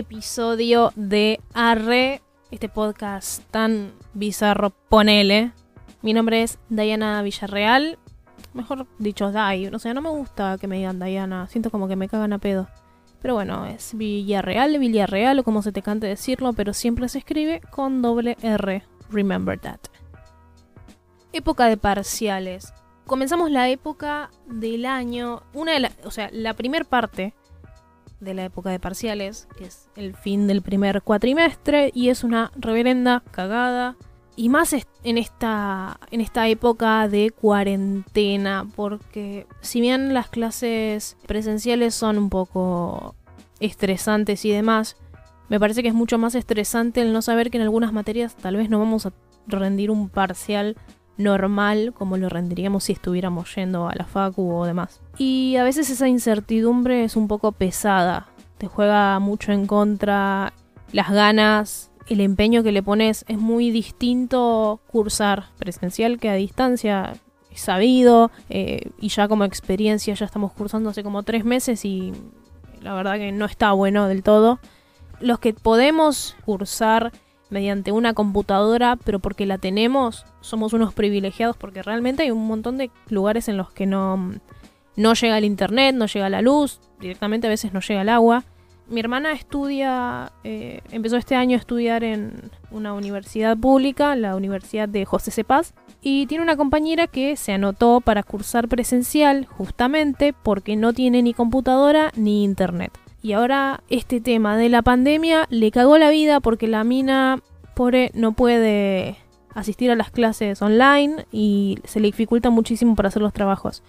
episodio de Arre, este podcast tan bizarro, ponele. Mi nombre es Diana Villarreal, mejor dicho Dai, no sé, no me gusta que me digan Diana, siento como que me cagan a pedo. Pero bueno, es Villarreal, Villarreal o como se te cante decirlo, pero siempre se escribe con doble R. Remember that. Época de parciales. Comenzamos la época del año, una de la, o sea, la primer parte de la época de parciales, que es el fin del primer cuatrimestre y es una reverenda cagada. Y más en esta en esta época de cuarentena, porque si bien las clases presenciales son un poco estresantes y demás, me parece que es mucho más estresante el no saber que en algunas materias tal vez no vamos a rendir un parcial normal como lo rendiríamos si estuviéramos yendo a la facu o demás. Y a veces esa incertidumbre es un poco pesada, te juega mucho en contra, las ganas, el empeño que le pones es muy distinto cursar presencial que a distancia, sabido, eh, y ya como experiencia ya estamos cursando hace como tres meses y la verdad que no está bueno del todo. Los que podemos cursar mediante una computadora, pero porque la tenemos, somos unos privilegiados porque realmente hay un montón de lugares en los que no, no llega el internet, no llega la luz, directamente a veces no llega el agua. Mi hermana estudia, eh, empezó este año a estudiar en una universidad pública, la Universidad de José Cepaz, y tiene una compañera que se anotó para cursar presencial justamente porque no tiene ni computadora ni internet. Y ahora este tema de la pandemia le cagó la vida porque la mina, pobre, no puede asistir a las clases online y se le dificulta muchísimo para hacer los trabajos.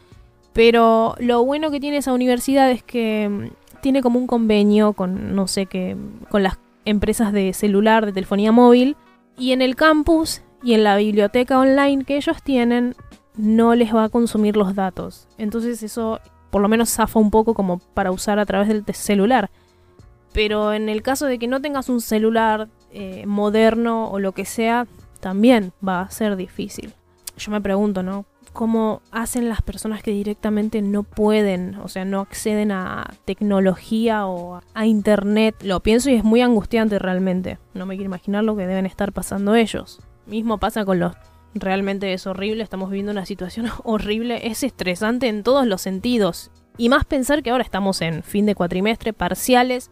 Pero lo bueno que tiene esa universidad es que mm, tiene como un convenio con, no sé qué, con las empresas de celular, de telefonía móvil. Y en el campus y en la biblioteca online que ellos tienen, no les va a consumir los datos. Entonces eso por lo menos zafa un poco como para usar a través del celular. Pero en el caso de que no tengas un celular eh, moderno o lo que sea, también va a ser difícil. Yo me pregunto, ¿no? ¿Cómo hacen las personas que directamente no pueden, o sea, no acceden a tecnología o a internet? Lo pienso y es muy angustiante realmente. No me quiero imaginar lo que deben estar pasando ellos. Mismo pasa con los realmente es horrible, estamos viviendo una situación horrible, es estresante en todos los sentidos. Y más pensar que ahora estamos en fin de cuatrimestre, parciales,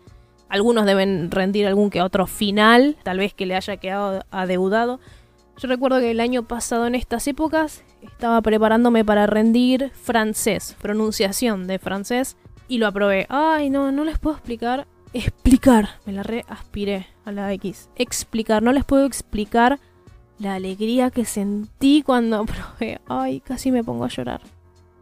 algunos deben rendir algún que otro final, tal vez que le haya quedado adeudado. Yo recuerdo que el año pasado en estas épocas estaba preparándome para rendir francés, pronunciación de francés, y lo aprobé. Ay, no, no les puedo explicar. Explicar, me la reaspiré a la X. Explicar, no les puedo explicar la alegría que sentí cuando probé. Ay, casi me pongo a llorar.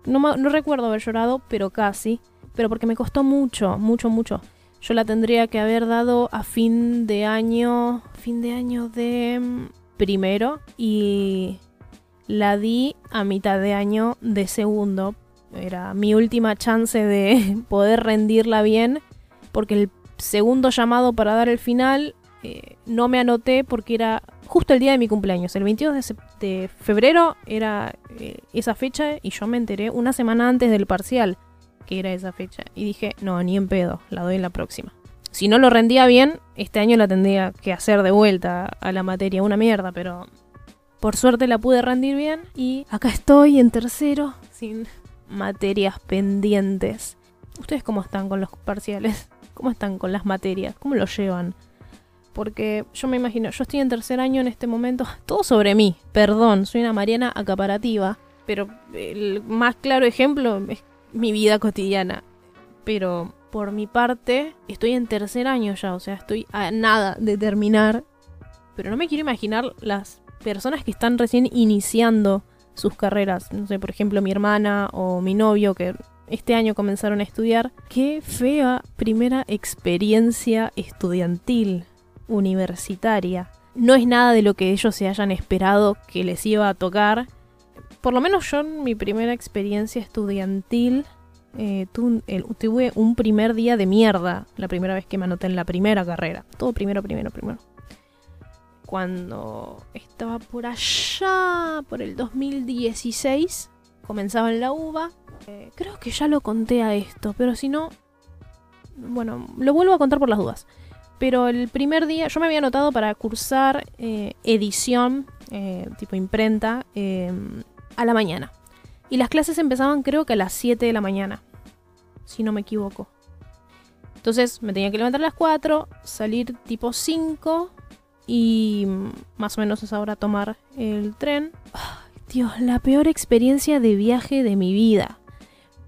No, no recuerdo haber llorado, pero casi. Pero porque me costó mucho, mucho, mucho. Yo la tendría que haber dado a fin de año. Fin de año de mm, primero. Y la di a mitad de año de segundo. Era mi última chance de poder rendirla bien. Porque el segundo llamado para dar el final eh, no me anoté porque era justo el día de mi cumpleaños. El 22 de, febrero era eh, esa fecha y yo me enteré una semana antes del parcial que era esa fecha. Y dije, no, ni en pedo, la doy en la próxima. Si no lo rendía bien, este año la tendría que hacer de vuelta a la materia, una mierda, pero por suerte la pude rendir bien y acá estoy en tercero sin materias pendientes. ¿Ustedes cómo están con los parciales? ¿Cómo están con las materias? ¿Cómo lo llevan? Porque yo me imagino, yo estoy en tercer año en este momento, todo sobre mí, perdón, soy una Mariana acaparativa, pero el más claro ejemplo es mi vida cotidiana. Pero por mi parte, estoy en tercer año ya, o sea, estoy a nada de terminar, pero no me quiero imaginar las personas que están recién iniciando sus carreras, no sé, por ejemplo, mi hermana o mi novio que este año comenzaron a estudiar. Qué fea primera experiencia estudiantil universitaria. No es nada de lo que ellos se hayan esperado que les iba a tocar. Por lo menos yo en mi primera experiencia estudiantil eh, tuve un primer día de mierda. La primera vez que me anoté en la primera carrera. Todo primero, primero, primero. Cuando estaba por allá, por el 2016, comenzaba en la UBA. Eh, creo que ya lo conté a esto, pero si no, bueno, lo vuelvo a contar por las dudas. Pero el primer día, yo me había anotado para cursar eh, edición, eh, tipo imprenta, eh, a la mañana. Y las clases empezaban creo que a las 7 de la mañana, si no me equivoco. Entonces me tenía que levantar a las 4, salir tipo 5 y más o menos a esa hora tomar el tren. Dios, la peor experiencia de viaje de mi vida.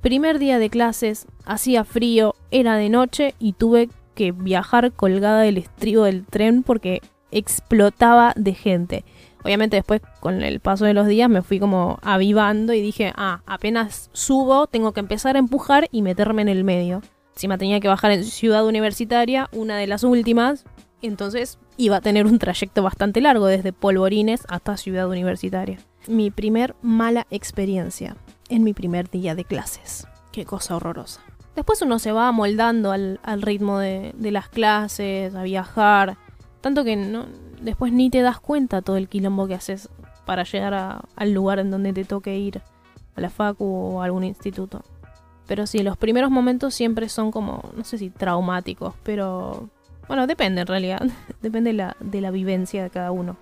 Primer día de clases, hacía frío, era de noche y tuve que viajar colgada del estribo del tren porque explotaba de gente. Obviamente después con el paso de los días me fui como avivando y dije, ah, apenas subo, tengo que empezar a empujar y meterme en el medio. Encima tenía que bajar en Ciudad Universitaria, una de las últimas, entonces iba a tener un trayecto bastante largo desde Polvorines hasta Ciudad Universitaria. Mi primer mala experiencia en mi primer día de clases. Qué cosa horrorosa. Después uno se va amoldando al, ritmo de, las clases, a viajar. Tanto que después ni te das cuenta todo el quilombo que haces para llegar al lugar en donde te toque ir, a la facu o a algún instituto. Pero sí, los primeros momentos siempre son como, no sé si traumáticos, pero bueno, depende en realidad, depende de la vivencia de cada uno.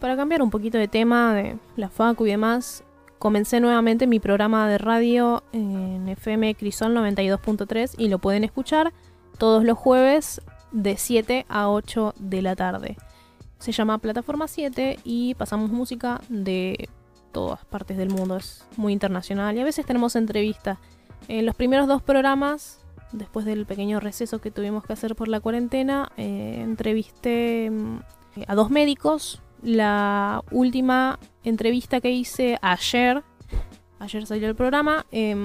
Para cambiar un poquito de tema de la facu y demás, comencé nuevamente mi programa de radio en FM Crisol 92.3 y lo pueden escuchar todos los jueves de 7 a 8 de la tarde. Se llama Plataforma 7 y pasamos música de todas partes del mundo, es muy internacional y a veces tenemos entrevistas. En los primeros dos programas, después del pequeño receso que tuvimos que hacer por la cuarentena, eh, entrevisté a dos médicos, la última entrevista que hice ayer, ayer salió el programa, eh,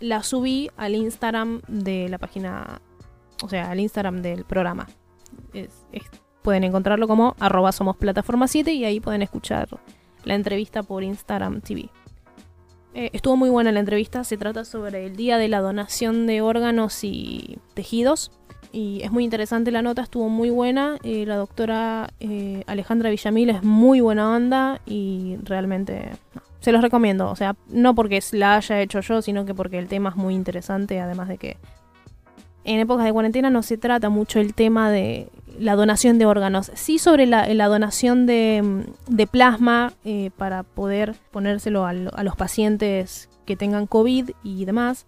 la subí al Instagram de la página, o sea, al Instagram del programa. Pueden encontrarlo como arroba somos plataforma 7 y ahí pueden escuchar la entrevista por Instagram TV. Eh, estuvo muy buena la entrevista, se trata sobre el día de la donación de órganos y tejidos y es muy interesante la nota, estuvo muy buena. Eh, la doctora eh, Alejandra Villamil es muy buena onda y realmente se los recomiendo. O sea, no porque la haya hecho yo, sino que porque el tema es muy interesante, además de que en épocas de cuarentena no se trata mucho el tema de la donación de órganos, sí sobre la, donación de, de plasma eh, para poder ponérselo a, a los pacientes que tengan COVID y demás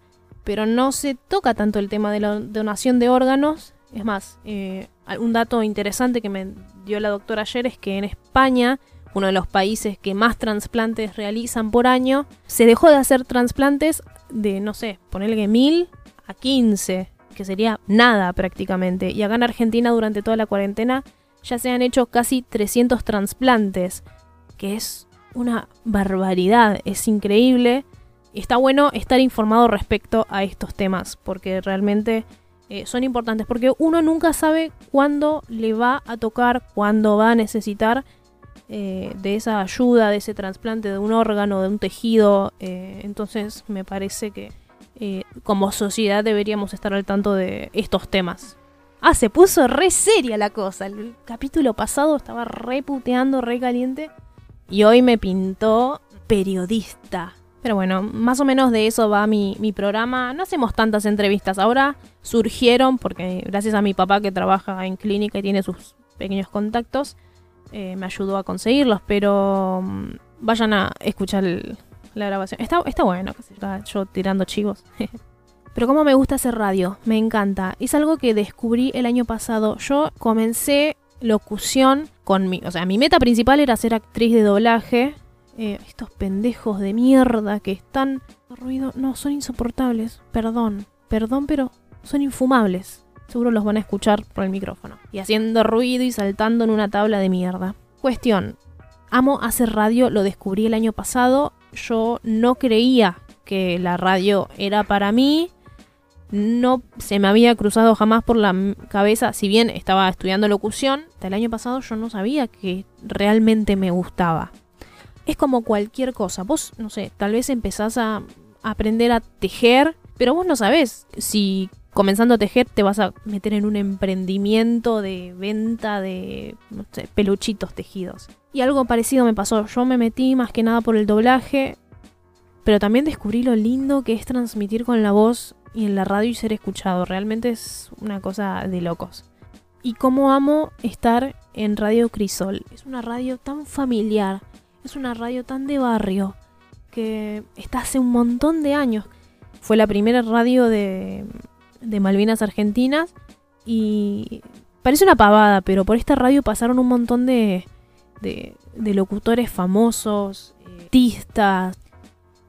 pero no se toca tanto el tema de la donación de órganos. Es más, eh, un dato interesante que me dio la doctora ayer es que en España, uno de los países que más trasplantes realizan por año, se dejó de hacer trasplantes de, no sé, ponerle que mil a 15, que sería nada prácticamente. Y acá en Argentina durante toda la cuarentena ya se han hecho casi 300 trasplantes, que es una barbaridad, es increíble está bueno estar informado respecto a estos temas, porque realmente eh, son importantes, porque uno nunca sabe cuándo le va a tocar, cuándo va a necesitar eh, de esa ayuda, de ese trasplante de un órgano, de un tejido. Eh, entonces me parece que como sociedad deberíamos estar al tanto de estos temas. Ah, se puso re seria la cosa. El capítulo pasado estaba re puteando, re caliente. Y hoy me pintó periodista. Pero bueno, más o menos de eso va mi, mi, programa. No hacemos tantas entrevistas. Ahora surgieron, porque gracias a mi papá que trabaja en clínica y tiene sus pequeños contactos, eh, me ayudó a conseguirlos. Pero um, vayan a escuchar la grabación. Está, está bueno, que está yo tirando chivos. pero como me gusta hacer radio, me encanta. Es algo que descubrí el año pasado. Yo comencé locución con mi... O sea, mi meta principal era ser actriz de doblaje eh, estos pendejos de mierda que están... Ruido... No, son insoportables. Perdón. Perdón, pero son infumables. Seguro los van a escuchar por el micrófono. Y haciendo ruido y saltando en una tabla de mierda. Cuestión. Amo hacer radio, lo descubrí el año pasado. Yo no creía que la radio era para mí. No se me había cruzado jamás por la cabeza, si bien estaba estudiando locución, hasta el año pasado yo no sabía que realmente me gustaba es como cualquier cosa. Vos, no sé, tal vez empezás a aprender a tejer, pero vos no sabés si comenzando a tejer te vas a meter en un emprendimiento de venta de peluchitos tejidos. Y algo parecido me pasó. Yo me metí más que nada por el doblaje, pero también descubrí lo lindo que es transmitir con la voz y en la radio y ser escuchado. Realmente es una cosa de locos. y cómo amo estar en Radio Crisol. Es una radio tan familiar, es una radio tan de barrio, que está hace un montón de años. Fue la primera radio de, de Malvinas Argentinas y parece una pavada, pero por esta radio pasaron un montón de, de, de locutores famosos, artistas.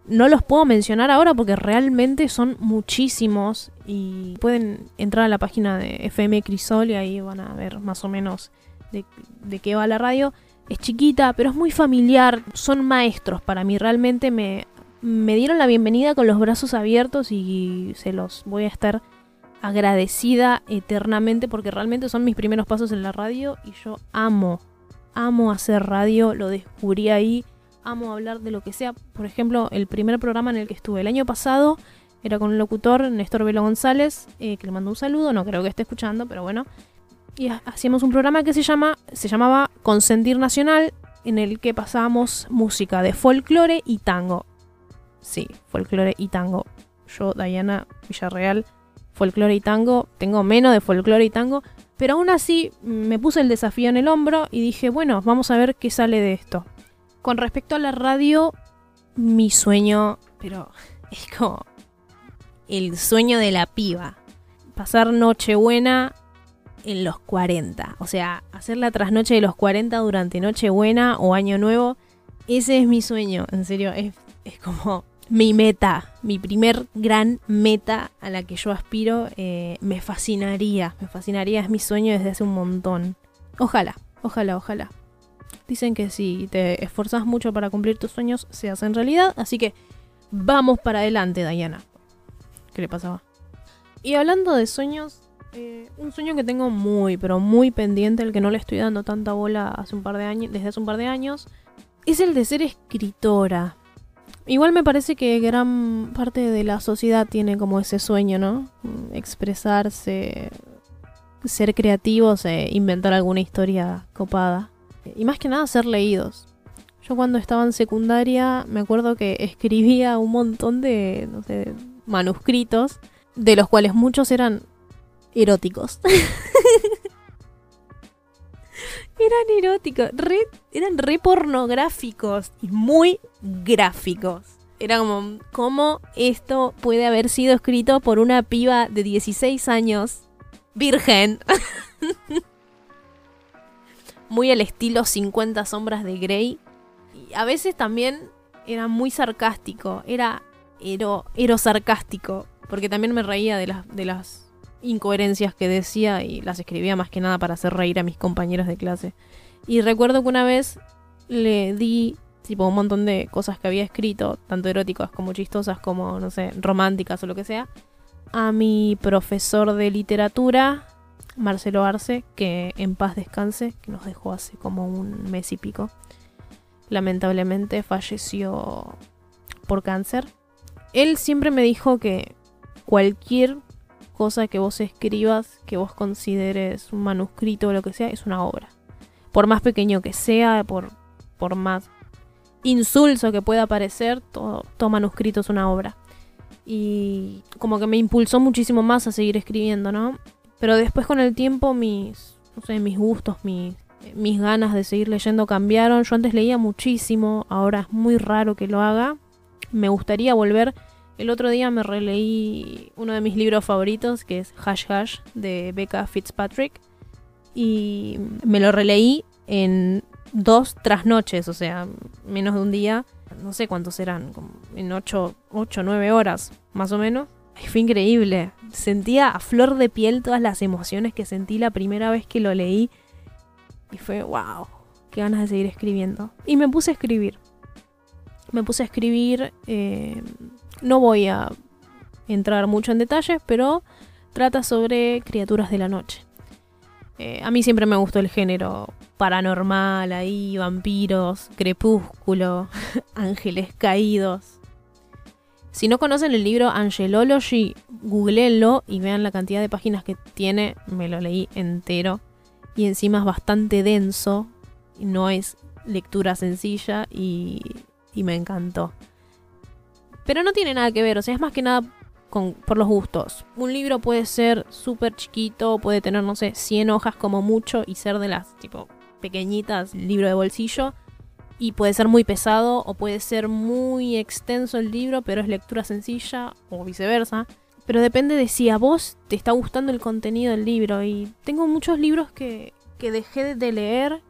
No los puedo mencionar ahora porque realmente son muchísimos y pueden entrar a la página de FM Crisol y ahí van a ver más o menos de, de qué va la radio. Es chiquita, pero es muy familiar. Son maestros para mí. Realmente me, me dieron la bienvenida con los brazos abiertos y se los voy a estar agradecida eternamente porque realmente son mis primeros pasos en la radio y yo amo, amo hacer radio, lo descubrí ahí, amo hablar de lo que sea. Por ejemplo, el primer programa en el que estuve el año pasado era con un locutor, Néstor Velo González, eh, que le mando un saludo, no creo que esté escuchando, pero bueno. Y hacíamos un programa que se, llama, se llamaba Consentir Nacional, en el que pasábamos música de folclore y tango. Sí, folclore y tango. Yo, Diana Villarreal, folclore y tango, tengo menos de folclore y tango, pero aún así me puse el desafío en el hombro y dije, bueno, vamos a ver qué sale de esto. Con respecto a la radio, mi sueño, pero es como el sueño de la piba. Pasar Nochebuena en los 40. O sea, hacer la trasnoche de los 40 durante Nochebuena o Año Nuevo. Ese es mi sueño, en serio. Es, como mi meta, mi primer gran meta a la que yo aspiro. Eh, me fascinaría, me fascinaría. Es mi sueño desde hace un montón. Ojalá, ojalá, ojalá. Dicen que si te esforzas mucho para cumplir tus sueños, se hacen realidad. Así que vamos para adelante, Diana. ¿Qué le pasaba? Y hablando de sueños, eh, un sueño que tengo muy, pero muy pendiente, el que no le estoy dando tanta bola hace un par de años, desde hace un par de años, es el de ser escritora. Igual me parece que gran parte de la sociedad tiene como ese sueño, ¿no? Expresarse, ser creativos e inventar alguna historia copada. Y más que nada ser leídos. Yo cuando estaba en secundaria me acuerdo que escribía un montón de, manuscritos, de los cuales muchos eran eróticos. eran eróticos, eran re pornográficos y muy gráficos. Era como, ¿cómo esto puede haber sido escrito por una piba de 16 años, virgen? muy al estilo 50 sombras de Grey. Y a veces también era muy sarcástico, era ero, sarcástico, porque también me reía de las, de las incoherencias que decía y las escribía más que nada para hacer reír a mis compañeros de clase. Y recuerdo que una vez le di tipo un montón de cosas que había escrito, tanto eróticas como chistosas como, no sé, románticas o lo que sea, a mi profesor de literatura, Marcelo Arce, que en paz descanse, que nos dejó hace como un mes y pico. Lamentablemente falleció por cáncer. Él siempre me dijo que cualquier cosa que vos escribas, que vos consideres un manuscrito o lo que sea, es una obra. Por más pequeño que sea, por, por más insulso que pueda parecer, todo, todo manuscrito es una obra. Y como que me impulsó muchísimo más a seguir escribiendo, ¿no? Pero después con el tiempo mis, no sé, mis gustos, mis, mis ganas de seguir leyendo cambiaron. Yo antes leía muchísimo, ahora es muy raro que lo haga. Me gustaría volver el otro día me releí uno de mis libros favoritos, que es Hash Hash, de Becca Fitzpatrick. Y me lo releí en dos trasnoches, o sea, menos de un día. No sé cuántos eran, como en ocho, ocho, nueve horas, más o menos. fue increíble. Sentía a flor de piel todas las emociones que sentí la primera vez que lo leí. Y fue, wow, qué ganas de seguir escribiendo. Y me puse a escribir. Me puse a escribir eh, no voy a entrar mucho en detalles, pero trata sobre criaturas de la noche. Eh, a mí siempre me gustó el género paranormal, ahí, vampiros, crepúsculo, ángeles caídos. Si no conocen el libro Angelology, googleenlo y vean la cantidad de páginas que tiene. Me lo leí entero. Y encima es bastante denso. No es lectura sencilla y, y me encantó. Pero no tiene nada que ver, o sea, es más que nada con, por los gustos. Un libro puede ser súper chiquito, puede tener, no sé, 100 hojas como mucho y ser de las, tipo, pequeñitas, libro de bolsillo. Y puede ser muy pesado o puede ser muy extenso el libro, pero es lectura sencilla o viceversa. Pero depende de si a vos te está gustando el contenido del libro. Y tengo muchos libros que, que dejé de leer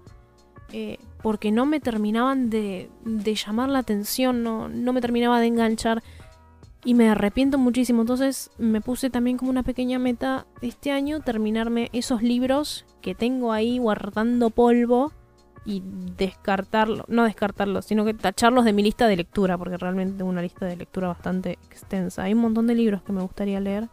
eh, porque no me terminaban de, de llamar la atención, no, no me terminaba de enganchar y me arrepiento muchísimo. Entonces me puse también como una pequeña meta este año terminarme esos libros que tengo ahí guardando polvo y descartarlo, no descartarlos, sino que tacharlos de mi lista de lectura, porque realmente tengo una lista de lectura bastante extensa. Hay un montón de libros que me gustaría leer.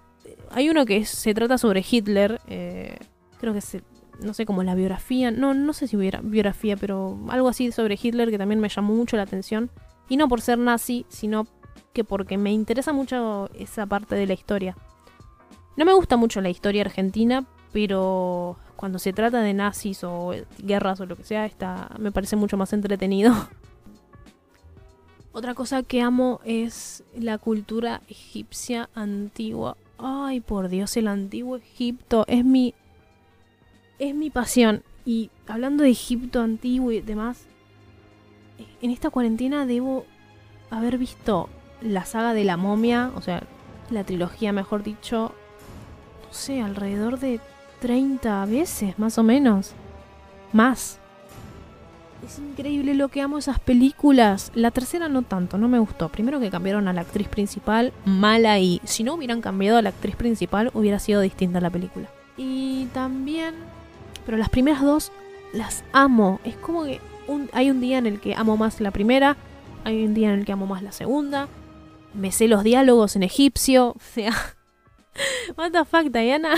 Hay uno que se trata sobre Hitler, eh, creo que es, no sé, como la biografía, no, no sé si hubiera biografía, pero algo así sobre Hitler que también me llamó mucho la atención. Y no por ser nazi, sino que porque me interesa mucho esa parte de la historia. No me gusta mucho la historia argentina, pero cuando se trata de nazis o guerras o lo que sea, está, me parece mucho más entretenido. Otra cosa que amo es la cultura egipcia antigua. Ay, por Dios, el antiguo Egipto es mi es mi pasión. Y hablando de Egipto antiguo y demás, en esta cuarentena debo haber visto la saga de la momia, o sea, la trilogía, mejor dicho, no sé, alrededor de 30 veces, más o menos. Más. Es increíble lo que amo esas películas. La tercera no tanto, no me gustó. Primero que cambiaron a la actriz principal, mala y si no hubieran cambiado a la actriz principal hubiera sido distinta la película. Y también, pero las primeras dos las amo. Es como que hay un día en el que amo más la primera, hay un día en el que amo más la segunda. Me sé los diálogos en egipcio, o sea, what the fuck, Diana.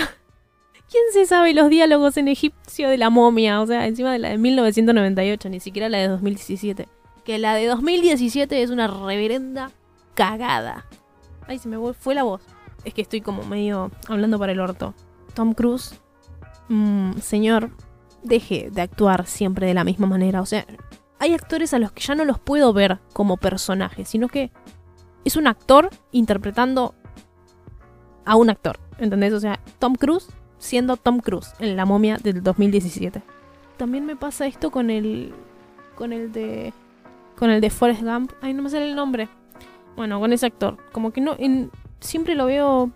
¿Quién se sabe los diálogos en egipcio de la momia? O sea, encima de la de 1998, ni siquiera la de 2017. Que la de 2017 es una reverenda cagada. Ay, se me fue la voz. Es que estoy como medio hablando para el orto. Tom Cruise, mmm, señor, deje de actuar siempre de la misma manera. O sea, hay actores a los que ya no los puedo ver como personajes, sino que es un actor interpretando a un actor. ¿Entendés? O sea, Tom Cruise siendo Tom Cruise en La momia del 2017. También me pasa esto con el con el de con el de Forrest Gump. Ay, no me sale el nombre. Bueno, con ese actor, como que no siempre lo veo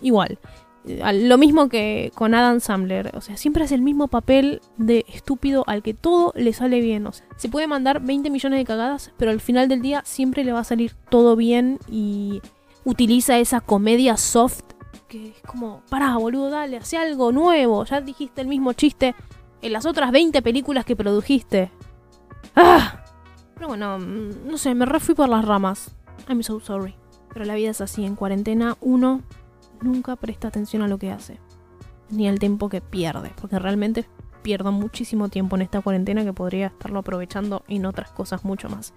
igual. Lo mismo que con Adam Sandler, o sea, siempre hace el mismo papel de estúpido al que todo le sale bien, o sea, se puede mandar 20 millones de cagadas, pero al final del día siempre le va a salir todo bien y utiliza esa comedia soft que es como, pará, boludo, dale, hace algo nuevo. Ya dijiste el mismo chiste en las otras 20 películas que produjiste. ¡Ah! Pero bueno, mm, no sé, me refui por las ramas. I'm so sorry. Pero la vida es así, en cuarentena uno nunca presta atención a lo que hace. Ni al tiempo que pierde. Porque realmente pierdo muchísimo tiempo en esta cuarentena que podría estarlo aprovechando en otras cosas mucho más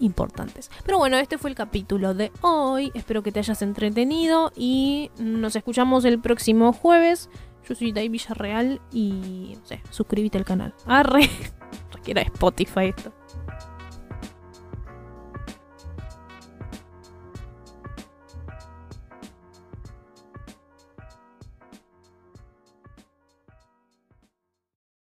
importantes. Pero bueno, este fue el capítulo de hoy. Espero que te hayas entretenido y nos escuchamos el próximo jueves. Yo soy Dai Villarreal y no sé, suscríbete al canal. Arre. Requiera Spotify esto.